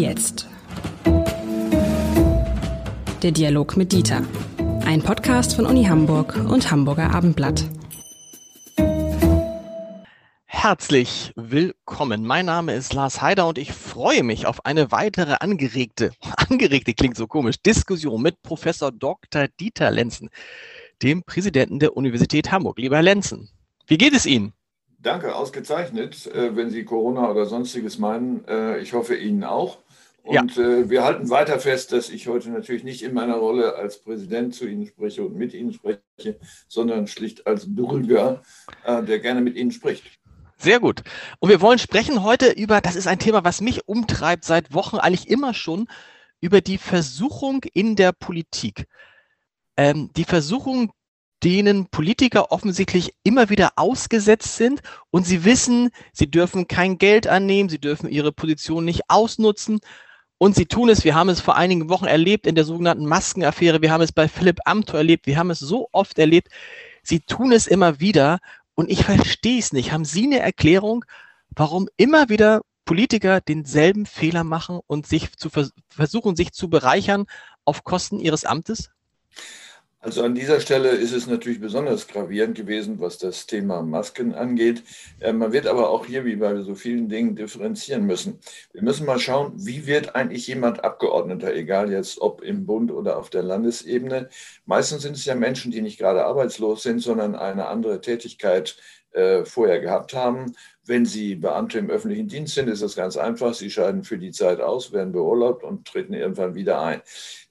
jetzt. Der Dialog mit Dieter. Ein Podcast von Uni Hamburg und Hamburger Abendblatt. Herzlich willkommen. Mein Name ist Lars Heider und ich freue mich auf eine weitere angeregte, angeregte klingt so komisch, Diskussion mit Professor Dr. Dieter Lenzen, dem Präsidenten der Universität Hamburg. Lieber Herr Lenzen, wie geht es Ihnen? Danke, ausgezeichnet. Äh, wenn Sie Corona oder sonstiges meinen, äh, ich hoffe Ihnen auch. Und ja. Äh, wir halten weiter fest, dass ich heute natürlich nicht in meiner Rolle als Präsident zu Ihnen spreche und mit Ihnen spreche, sondern schlicht als Bürger, der gerne mit Ihnen spricht. Sehr gut. Und wir wollen sprechen heute über, das ist ein Thema, was mich umtreibt seit Wochen, eigentlich immer schon, über die Versuchung in der Politik. Ähm, die Versuchung, denen Politiker offensichtlich immer wieder ausgesetzt sind und sie wissen, sie dürfen kein Geld annehmen, sie dürfen ihre Position nicht ausnutzen und sie tun es, wir haben es vor einigen Wochen erlebt in der sogenannten Maskenaffäre, wir haben es bei Philipp Amthor erlebt, wir haben es so oft erlebt, sie tun es immer wieder und ich verstehe es nicht. Haben Sie eine Erklärung, warum immer wieder Politiker denselben Fehler machen und sich zu vers versuchen, sich zu bereichern auf Kosten ihres Amtes? Also an dieser Stelle ist es natürlich besonders gravierend gewesen, was das Thema Masken angeht. Äh, man wird aber auch hier, wie bei so vielen Dingen, differenzieren müssen. Wir müssen mal schauen, wie wird eigentlich jemand Abgeordneter, egal jetzt ob im Bund oder auf der Landesebene. Meistens sind es ja Menschen, die nicht gerade arbeitslos sind, sondern eine andere Tätigkeit äh, vorher gehabt haben. Wenn Sie Beamte im öffentlichen Dienst sind, ist das ganz einfach. Sie scheiden für die Zeit aus, werden beurlaubt und treten irgendwann wieder ein.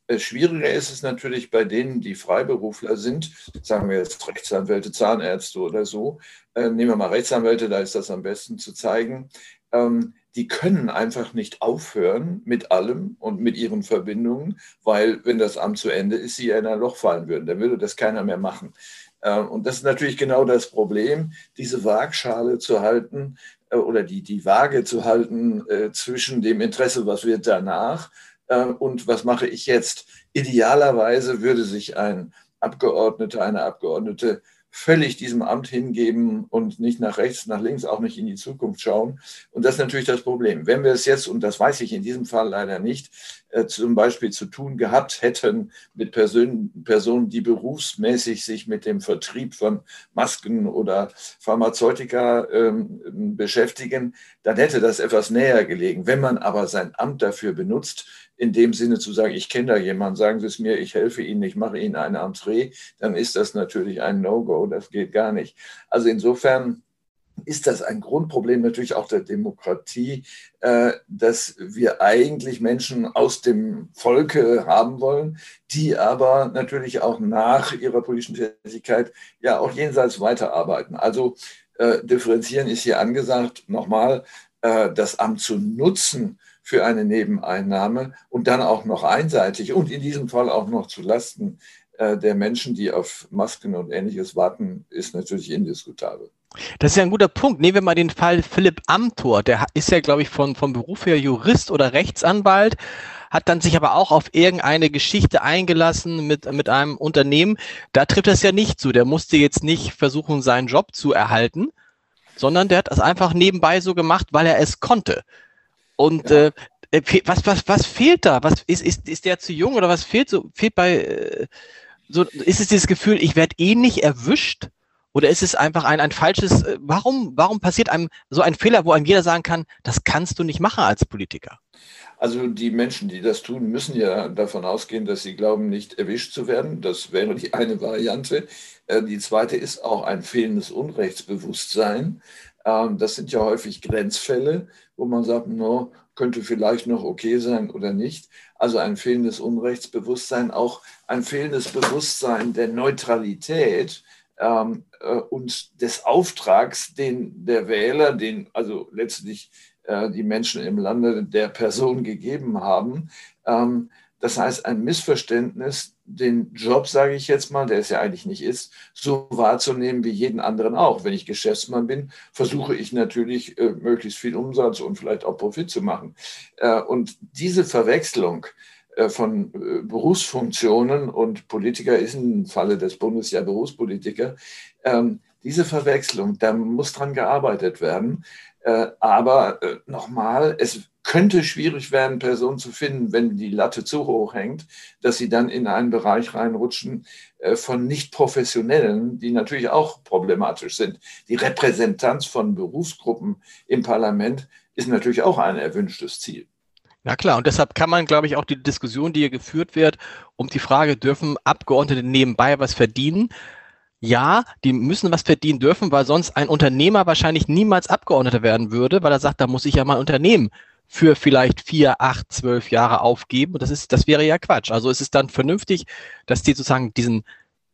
Äh, schwieriger ist es natürlich bei denen, die Freiberufler sind, sagen wir jetzt Rechtsanwälte, Zahnärzte oder so. Äh, nehmen wir mal Rechtsanwälte, da ist das am besten zu zeigen. Ähm, die können einfach nicht aufhören mit allem und mit ihren Verbindungen, weil wenn das Amt zu Ende ist, sie in ein Loch fallen würden. Dann würde das keiner mehr machen. Äh, und das ist natürlich genau das Problem, diese Waagschale zu halten oder die, die Waage zu halten zwischen dem Interesse, was wird danach, äh, und was mache ich jetzt? Idealerweise würde sich ein Abgeordneter, eine Abgeordnete völlig diesem Amt hingeben und nicht nach rechts, nach links, auch nicht in die Zukunft schauen. Und das ist natürlich das Problem. Wenn wir es jetzt, und das weiß ich in diesem Fall leider nicht, äh, zum Beispiel zu tun gehabt hätten mit Personen, Personen, die berufsmäßig sich mit dem Vertrieb von Masken oder Pharmazeutika ähm, beschäftigen, dann hätte das etwas näher gelegen. Wenn man aber sein Amt dafür benutzt, in dem Sinne zu sagen, ich kenne da jemanden, sagen Sie es mir, ich helfe Ihnen, ich mache Ihnen eine Entree, dann ist das natürlich ein No-Go, das geht gar nicht. Also insofern ist das ein Grundproblem natürlich auch der Demokratie, äh, dass wir eigentlich Menschen aus dem Volke haben wollen, die aber natürlich auch nach ihrer politischen Tätigkeit ja auch jenseits weiterarbeiten. Also äh, differenzieren ist hier angesagt. Nochmal, äh, das Amt zu nutzen für eine Nebeneinnahme und dann auch noch einseitig und in diesem Fall auch noch zu Lasten der Menschen, die auf Masken und ähnliches warten, ist natürlich indiskutabel. Das ist ja ein guter Punkt. Nehmen wir mal den Fall Philipp Amthor. Der ist ja, glaube ich, von, vom Beruf her Jurist oder Rechtsanwalt, hat dann sich aber auch auf irgendeine Geschichte eingelassen mit, mit einem Unternehmen. Da trifft das ja nicht zu. Der musste jetzt nicht versuchen, seinen Job zu erhalten, sondern der hat das einfach nebenbei so gemacht, weil er es konnte. Und ja. äh, was, was, was fehlt da? Was ist, ist, ist der zu jung oder was fehlt so? Fehlt bei äh, so ist es dieses Gefühl, ich werde eh nicht erwischt? Oder ist es einfach ein, ein falsches, äh, warum, warum passiert einem so ein Fehler, wo einem jeder sagen kann, das kannst du nicht machen als Politiker? Also die Menschen, die das tun, müssen ja davon ausgehen, dass sie glauben, nicht erwischt zu werden. Das wäre die eine Variante. Äh, die zweite ist auch ein fehlendes Unrechtsbewusstsein. Ähm, das sind ja häufig Grenzfälle, wo man sagt, no, könnte vielleicht noch okay sein oder nicht. Also ein fehlendes Unrechtsbewusstsein, auch ein fehlendes Bewusstsein der Neutralität ähm, äh, und des Auftrags, den der Wähler, den also letztlich äh, die Menschen im Lande der Person gegeben haben. Ähm, das heißt, ein Missverständnis, den Job, sage ich jetzt mal, der es ja eigentlich nicht ist, so wahrzunehmen wie jeden anderen auch. Wenn ich Geschäftsmann bin, versuche ich natürlich, äh, möglichst viel Umsatz und vielleicht auch Profit zu machen. Äh, und diese Verwechslung äh, von äh, Berufsfunktionen und Politiker ist im Falle des Bundes ja Berufspolitiker, ähm, diese Verwechslung, da muss dran gearbeitet werden. Äh, aber äh, nochmal, es könnte schwierig werden, Personen zu finden, wenn die Latte zu hoch hängt, dass sie dann in einen Bereich reinrutschen äh, von Nicht-Professionellen, die natürlich auch problematisch sind. Die Repräsentanz von Berufsgruppen im Parlament ist natürlich auch ein erwünschtes Ziel. Na klar, und deshalb kann man, glaube ich, auch die Diskussion, die hier geführt wird, um die Frage, dürfen Abgeordnete nebenbei was verdienen? Ja, die müssen was verdienen dürfen, weil sonst ein Unternehmer wahrscheinlich niemals Abgeordneter werden würde, weil er sagt, da muss ich ja mal Unternehmen für vielleicht vier, acht, zwölf Jahre aufgeben. Und das ist, das wäre ja Quatsch. Also ist es dann vernünftig, dass die sozusagen diesen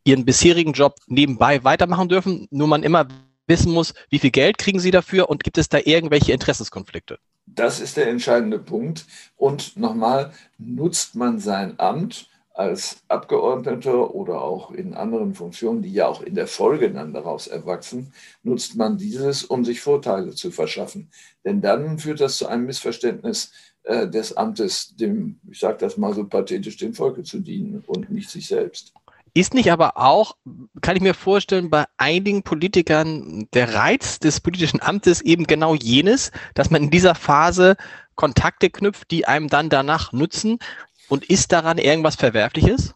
ihren bisherigen Job nebenbei weitermachen dürfen, nur man immer wissen muss, wie viel Geld kriegen sie dafür und gibt es da irgendwelche Interessenskonflikte? Das ist der entscheidende Punkt. Und nochmal, nutzt man sein Amt als Abgeordneter oder auch in anderen Funktionen, die ja auch in der Folge dann daraus erwachsen, nutzt man dieses, um sich Vorteile zu verschaffen. Denn dann führt das zu einem Missverständnis äh, des Amtes, dem, ich sage das mal so pathetisch, dem Volke zu dienen und nicht sich selbst. Ist nicht aber auch, kann ich mir vorstellen, bei einigen Politikern der Reiz des politischen Amtes eben genau jenes, dass man in dieser Phase Kontakte knüpft, die einem dann danach nützen? Und ist daran irgendwas Verwerfliches?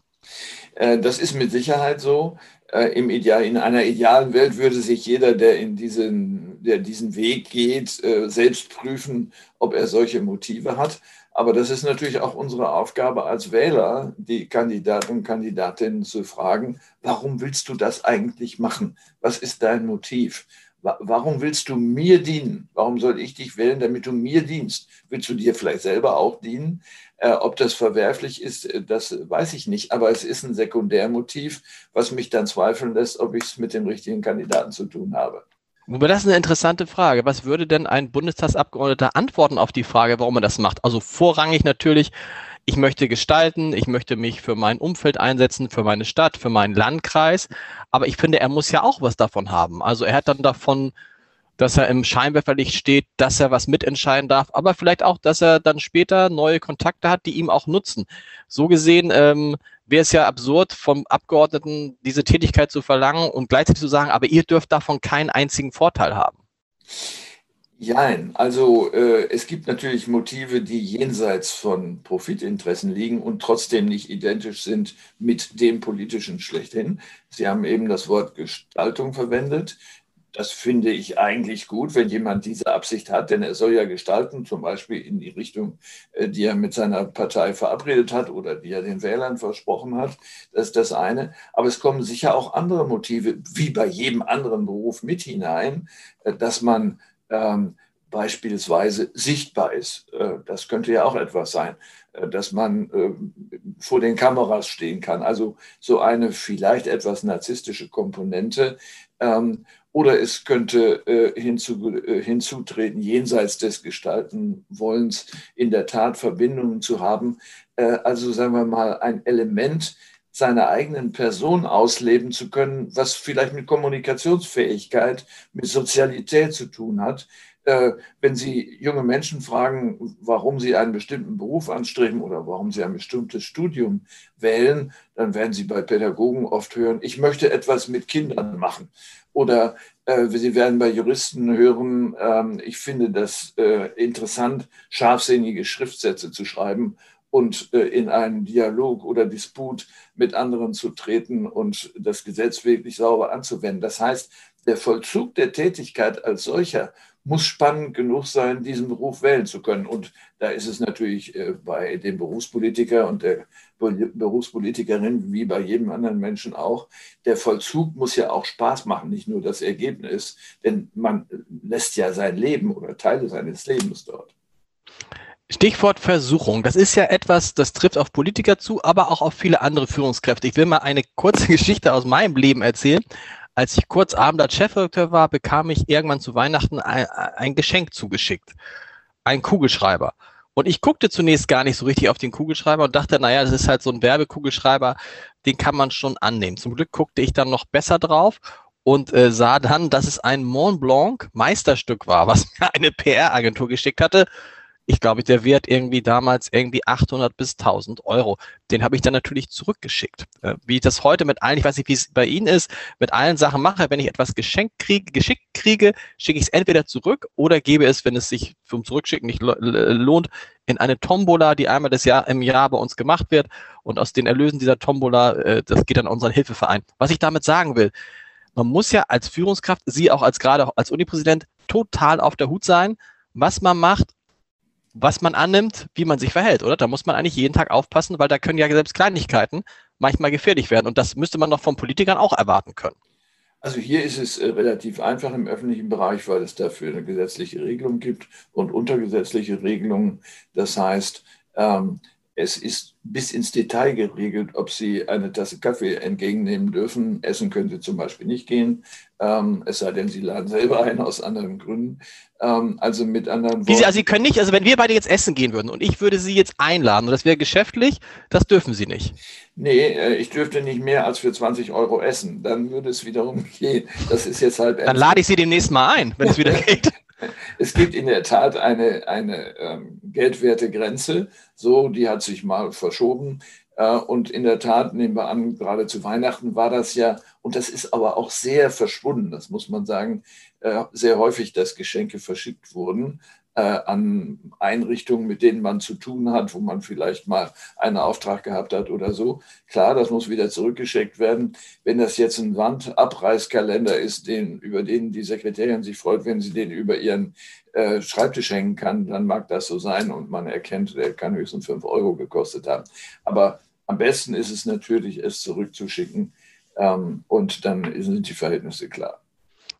Äh, das ist mit Sicherheit so. Äh, Im Ideal, in einer idealen Welt würde sich jeder, der in diesen, der diesen Weg geht, äh, selbst prüfen, ob er solche Motive hat. Aber das ist natürlich auch unsere Aufgabe als Wähler, die Kandidaten und Kandidatinnen zu fragen, warum willst du das eigentlich machen? Was ist dein Motiv? Warum willst du mir dienen? Warum soll ich dich wählen, damit du mir dienst? Willst du dir vielleicht selber auch dienen? Äh, ob das verwerflich ist, äh, das weiß ich nicht. Aber es ist ein Sekundärmotiv, was mich dann zweifeln lässt, ob ich es mit dem richtigen Kandidaten zu tun habe. Aber das ist eine interessante Frage. Was würde denn ein Bundestagsabgeordneter antworten auf die Frage, warum er das macht? Also vorrangig natürlich, ich möchte gestalten, ich möchte mich für mein Umfeld einsetzen, für meine Stadt, für meinen Landkreis. Aber ich finde, er muss ja auch was davon haben. Also er hat dann davon, dass er im Scheinwerferlicht steht, dass er was mitentscheiden darf, aber vielleicht auch, dass er dann später neue Kontakte hat, die ihm auch nutzen. So gesehen ähm, wäre es ja absurd, vom Abgeordneten diese Tätigkeit zu verlangen und gleichzeitig zu sagen, aber ihr dürft davon keinen einzigen Vorteil haben. Nein, also äh, es gibt natürlich Motive, die jenseits von Profitinteressen liegen und trotzdem nicht identisch sind mit dem politischen schlechthin. Sie haben eben das Wort Gestaltung verwendet. Das finde ich eigentlich gut, wenn jemand diese Absicht hat, denn er soll ja gestalten, zum Beispiel in die Richtung, äh, die er mit seiner Partei verabredet hat oder die er den Wählern versprochen hat. Das ist das eine. Aber es kommen sicher auch andere Motive, wie bei jedem anderen Beruf, mit hinein, äh, dass man ähm, beispielsweise sichtbar ist. Äh, das könnte ja auch etwas sein, dass man vor den Kameras stehen kann. Also so eine vielleicht etwas narzisstische Komponente. Ähm, oder es könnte äh, hinzu, äh, hinzutreten, jenseits des Gestaltenwollens in der Tat Verbindungen zu haben. Äh, also sagen wir mal, ein Element seiner eigenen Person ausleben zu können, was vielleicht mit Kommunikationsfähigkeit, mit Sozialität zu tun hat, äh, wenn Sie junge Menschen fragen, warum sie einen bestimmten Beruf anstreben oder warum sie ein bestimmtes Studium wählen, dann werden Sie bei Pädagogen oft hören, ich möchte etwas mit Kindern machen. Oder äh, Sie werden bei Juristen hören, äh, ich finde das äh, interessant, scharfsinnige Schriftsätze zu schreiben und äh, in einen Dialog oder Disput mit anderen zu treten und das Gesetz wirklich sauber anzuwenden. Das heißt, der Vollzug der Tätigkeit als solcher muss spannend genug sein, diesen Beruf wählen zu können. Und da ist es natürlich äh, bei dem Berufspolitiker und der Berufspolitikerin wie bei jedem anderen Menschen auch, der Vollzug muss ja auch Spaß machen, nicht nur das Ergebnis, denn man lässt ja sein Leben oder Teile seines Lebens dort. Stichwort Versuchung. Das ist ja etwas, das trifft auf Politiker zu, aber auch auf viele andere Führungskräfte. Ich will mal eine kurze Geschichte aus meinem Leben erzählen. Als ich kurz Abend als Chefredakteur war, bekam ich irgendwann zu Weihnachten ein, ein Geschenk zugeschickt. Ein Kugelschreiber. Und ich guckte zunächst gar nicht so richtig auf den Kugelschreiber und dachte, naja, das ist halt so ein Werbekugelschreiber, den kann man schon annehmen. Zum Glück guckte ich dann noch besser drauf und äh, sah dann, dass es ein Mont Blanc Meisterstück war, was mir eine PR-Agentur geschickt hatte ich glaube, der Wert irgendwie damals irgendwie 800 bis 1000 Euro. Den habe ich dann natürlich zurückgeschickt. Äh, wie ich das heute mit allen, ich weiß nicht, wie es bei Ihnen ist, mit allen Sachen mache, wenn ich etwas geschenkt kriege, geschickt kriege, schicke ich es entweder zurück oder gebe es, wenn es sich vom Zurückschicken nicht lohnt, in eine Tombola, die einmal das Jahr im Jahr bei uns gemacht wird. Und aus den Erlösen dieser Tombola, äh, das geht an unseren Hilfeverein. Was ich damit sagen will, man muss ja als Führungskraft, Sie auch als gerade als Unipräsident, total auf der Hut sein, was man macht, was man annimmt, wie man sich verhält, oder? Da muss man eigentlich jeden Tag aufpassen, weil da können ja selbst Kleinigkeiten manchmal gefährlich werden. Und das müsste man doch von Politikern auch erwarten können. Also hier ist es äh, relativ einfach im öffentlichen Bereich, weil es dafür eine gesetzliche Regelung gibt und untergesetzliche Regelungen. Das heißt, ähm, es ist bis ins Detail geregelt, ob Sie eine Tasse Kaffee entgegennehmen dürfen. Essen können Sie zum Beispiel nicht gehen, ähm, es sei denn, Sie laden selber ein aus anderen Gründen. Ähm, also mit anderen Worten. Sie, also Sie können nicht, also wenn wir beide jetzt essen gehen würden und ich würde Sie jetzt einladen und das wäre geschäftlich, das dürfen Sie nicht. Nee, äh, ich dürfte nicht mehr als für 20 Euro essen. Dann würde es wiederum gehen. Das ist jetzt halt. Dann lade ich Sie demnächst mal ein, wenn es wieder geht. Es gibt in der Tat eine, eine ähm, Geldwertegrenze, so, die hat sich mal verschoben. Äh, und in der Tat, nehmen wir an, gerade zu Weihnachten war das ja, und das ist aber auch sehr verschwunden, das muss man sagen, äh, sehr häufig, dass Geschenke verschickt wurden äh, an Einrichtungen, mit denen man zu tun hat, wo man vielleicht mal einen Auftrag gehabt hat oder so. Klar, das muss wieder zurückgeschickt werden. Wenn das jetzt ein Wandabreißkalender ist, den, über den die Sekretärin sich freut, wenn sie den über ihren äh, Schreibtisch hängen kann, dann mag das so sein und man erkennt, der kann höchstens fünf Euro gekostet haben. Aber am besten ist es natürlich, es zurückzuschicken ähm, und dann sind die Verhältnisse klar.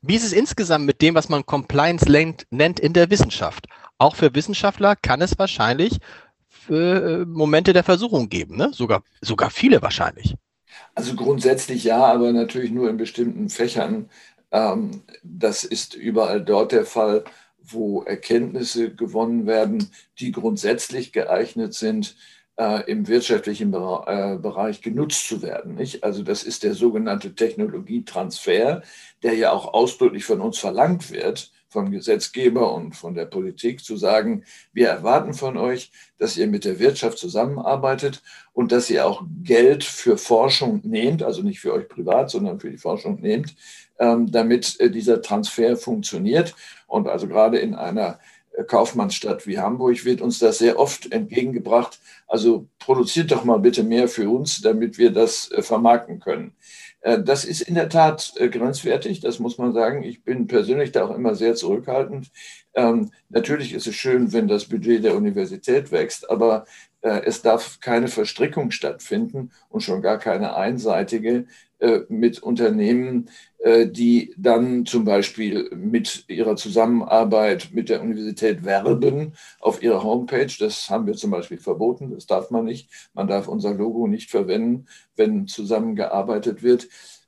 Wie ist es insgesamt mit dem, was man Compliance nennt in der Wissenschaft? Auch für Wissenschaftler kann es wahrscheinlich äh, Momente der Versuchung geben, ne? sogar, sogar viele wahrscheinlich. Also grundsätzlich ja, aber natürlich nur in bestimmten Fächern. Ähm, das ist überall dort der Fall, wo Erkenntnisse gewonnen werden, die grundsätzlich geeignet sind, äh, im wirtschaftlichen äh, Bereich genutzt zu werden. Nicht? Also das ist der sogenannte Technologietransfer, der ja auch ausdrücklich von uns verlangt wird, vom Gesetzgeber und von der Politik zu sagen, wir erwarten von euch, dass ihr mit der Wirtschaft zusammenarbeitet und dass ihr auch Geld für Forschung nehmt, also nicht für euch privat, sondern für die Forschung nehmt, ähm, damit äh, dieser Transfer funktioniert. Und also gerade in einer Kaufmannsstadt wie Hamburg wird uns das sehr oft entgegengebracht. Also produziert doch mal bitte mehr für uns, damit wir das äh, vermarkten können. Äh, das ist in der Tat äh, grenzwertig, das muss man sagen. Ich bin persönlich da auch immer sehr zurückhaltend. Ähm, natürlich ist es schön, wenn das Budget der Universität wächst, aber es darf keine Verstrickung stattfinden und schon gar keine einseitige mit Unternehmen, äh, die dann zum Beispiel mit ihrer Zusammenarbeit mit der Universität werben auf ihrer Homepage. Das haben wir zum Beispiel verboten. Das darf man nicht. Man darf unser Logo nicht verwenden, wenn zusammengearbeitet wird.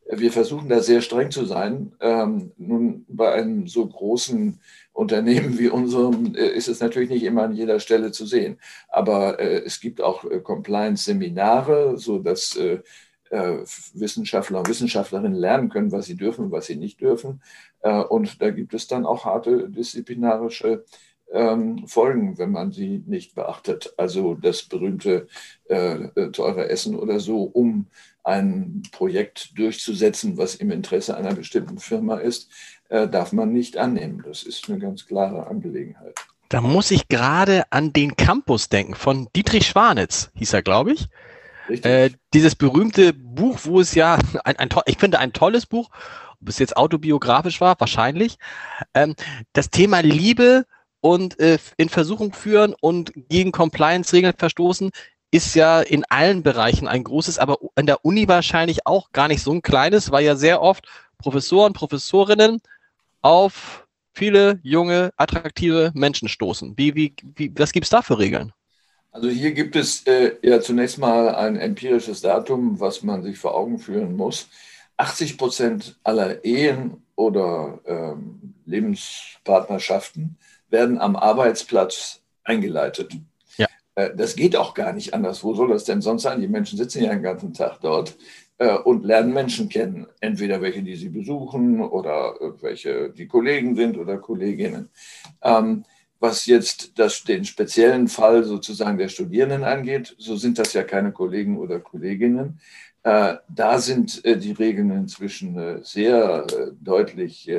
Wir versuchen da sehr streng zu sein. Ähm, nun, bei einem so großen Unternehmen wie unserem äh, ist es natürlich nicht immer an jeder Stelle zu sehen. Aber äh, es gibt auch Compliance-Seminare, sodass äh, Wissenschaftler und Wissenschaftlerinnen lernen können, was sie dürfen und was sie nicht dürfen. Äh, und da gibt es dann auch harte disziplinarische ähm, Folgen, wenn man sie nicht beachtet. Also das berühmte äh, teure Essen oder so, um ein Projekt durchzusetzen, was im Interesse einer bestimmten Firma ist, darf man nicht annehmen. Das ist eine ganz klare Angelegenheit. Da muss ich gerade an den Campus denken von Dietrich Schwanitz, hieß er, glaube ich. Äh, dieses berühmte Buch, wo es ja, ein, ein, ich finde ein tolles Buch, ob es jetzt autobiografisch war, wahrscheinlich, ähm, das Thema Liebe und äh, in Versuchung führen und gegen Compliance-Regeln verstoßen, ist ja in allen Bereichen ein großes, aber an der Uni wahrscheinlich auch gar nicht so ein kleines, weil ja sehr oft Professoren, Professorinnen auf viele junge, attraktive Menschen stoßen. Wie, wie, wie, was gibt es da für Regeln? Also hier gibt es äh, ja zunächst mal ein empirisches Datum, was man sich vor Augen führen muss. 80 Prozent aller Ehen oder ähm, Lebenspartnerschaften werden am Arbeitsplatz eingeleitet. Ja. Äh, das geht auch gar nicht anders. Wo soll das denn sonst sein? Die Menschen sitzen ja den ganzen Tag dort äh, und lernen Menschen kennen. Entweder welche, die sie besuchen oder welche die Kollegen sind oder Kolleginnen. Ähm, was jetzt das, den speziellen Fall sozusagen der Studierenden angeht, so sind das ja keine Kollegen oder Kolleginnen. Äh, da sind äh, die Regeln inzwischen äh, sehr deutlich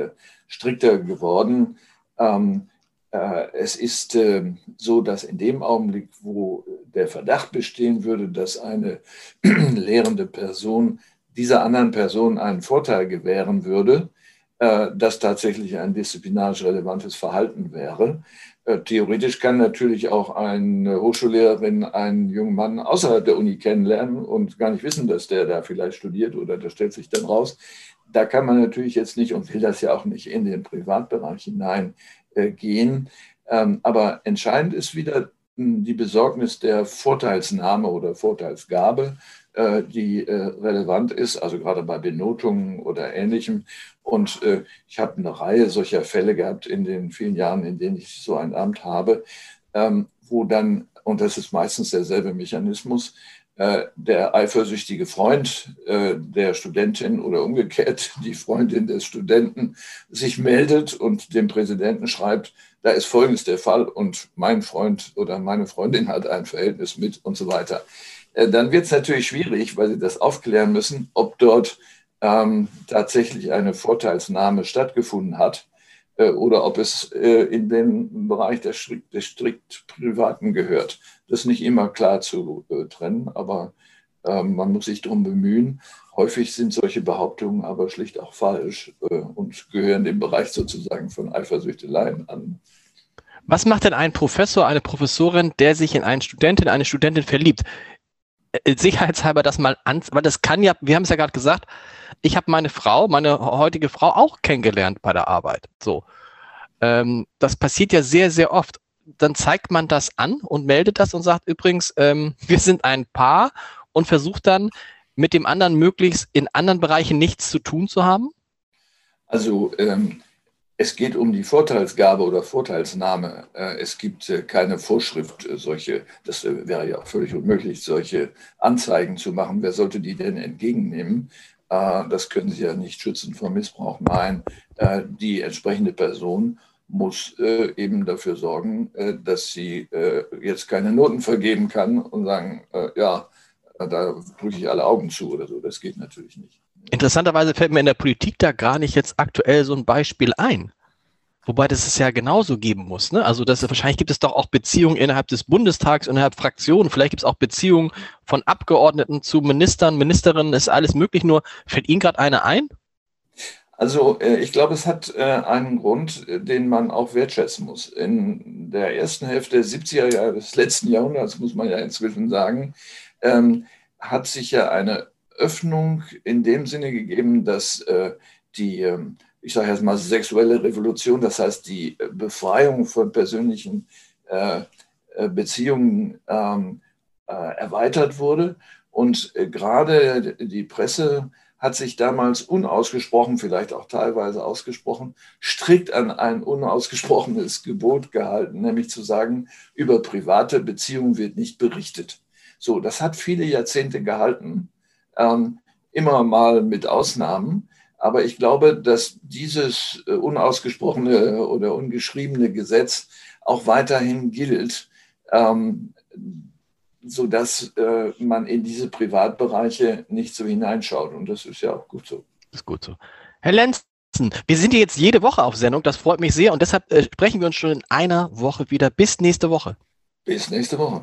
strikter geworden. Ähm, äh, es ist ähm, so, dass in dem Augenblick, wo der Verdacht bestehen würde, dass eine lehrende Person dieser anderen Person einen Vorteil gewähren würde, das tatsächlich ein disziplinarisch relevantes Verhalten wäre. Äh, theoretisch kann natürlich auch eine Hochschullehrerin einen jungen Mann außerhalb der Uni kennenlernen und gar nicht wissen, dass der da vielleicht studiert oder das stellt sich dann raus. Da kann man natürlich jetzt nicht und will das ja auch nicht in den Privatbereich hineingehen. Ähm, aber entscheidend ist wieder die Besorgnis der Vorteilsnahme oder Vorteilsgabe äh, die äh, relevant ist, also gerade bei Benotungen oder Ähnlichem. Und äh, ich habe eine Reihe solcher Fälle gehabt in den vielen Jahren, in denen ich so ein Amt habe, ähm, wo dann, und das ist meistens derselbe Mechanismus, der eifersüchtige Freund der Studentin oder umgekehrt die Freundin des Studenten sich meldet und dem Präsidenten schreibt, da ist Folgendes der Fall und mein Freund oder meine Freundin hat ein Verhältnis mit und so weiter. Äh, dann wird es natürlich schwierig, weil Sie das aufklären müssen, ob dort ähm, tatsächlich eine Vorteilsnahme stattgefunden hat äh, oder ob es äh, in den Bereich des strikt, Privaten gehört. Das ist nicht immer klar zu äh, trennen, aber ähm, man muss sich darum bemühen. Häufig sind solche Behauptungen aber schlicht auch falsch äh, und gehören dem Bereich sozusagen von Eifersüchteleien an. Was macht denn ein Professor, eine Professorin, der sich in einen Studentin, eine Studentin verliebt? Äh, sicherheitshalber das mal an, weil das kann ja, wir haben es ja gerade gesagt, ich habe meine Frau, meine heutige Frau auch kennengelernt bei der Arbeit. So. Ähm, das passiert ja sehr, sehr oft. Dann zeigt man das an und meldet das und sagt übrigens, ähm, wir sind ein Paar und versucht dann mit dem anderen möglichst in anderen Bereichen nichts zu tun zu haben? Also ähm, es geht um die Vorteilsgabe oder Vorteilsnahme. Äh, es gibt äh, keine Vorschrift, äh, solche, das wäre ja völlig unmöglich, solche Anzeigen zu machen. Wer sollte die denn entgegennehmen? Das können Sie ja nicht schützen vor Missbrauch. Nein, die entsprechende Person muss eben dafür sorgen, dass sie jetzt keine Noten vergeben kann und sagen, ja, da drücke ich alle Augen zu oder so. Das geht natürlich nicht. Interessanterweise fällt mir in der Politik da gar nicht jetzt aktuell so ein Beispiel ein. Wobei das es ja genauso geben muss. Ne? Also das, wahrscheinlich gibt es doch auch Beziehungen innerhalb des Bundestags, innerhalb Fraktionen. Vielleicht gibt es auch Beziehungen von Abgeordneten zu Ministern, Ministerinnen, ist alles möglich. Nur fällt Ihnen gerade eine ein? Also äh, ich glaube, es hat äh, einen Grund, äh, den man auch wertschätzen muss. In der ersten Hälfte der 70er Jahre des letzten Jahrhunderts, muss man ja inzwischen sagen, ähm, hat sich ja eine Öffnung in dem Sinne gegeben, dass äh, die, ähm, ich sage jetzt mal, sexuelle Revolution, das heißt die Befreiung von persönlichen äh, äh Beziehungen ähm, äh, erweitert wurde. Und äh, gerade die Presse hat sich damals unausgesprochen, vielleicht auch teilweise ausgesprochen, strikt an ein unausgesprochenes Gebot gehalten, nämlich zu sagen, über private Beziehungen wird nicht berichtet. So, das hat viele Jahrzehnte gehalten ähm, immer mal mit Ausnahmen. Aber ich glaube, dass dieses äh, unausgesprochene oder ungeschriebene Gesetz auch weiterhin gilt, ähm, sodass äh, man in diese Privatbereiche nicht so hineinschaut. Und das ist ja auch gut so. Das ist gut so. Herr Lenz, wir sind jetzt jede Woche auf Sendung, das freut mich sehr und deshalb äh, sprechen wir uns schon in einer Woche wieder. Bis nächste Woche. Bis nächste Woche.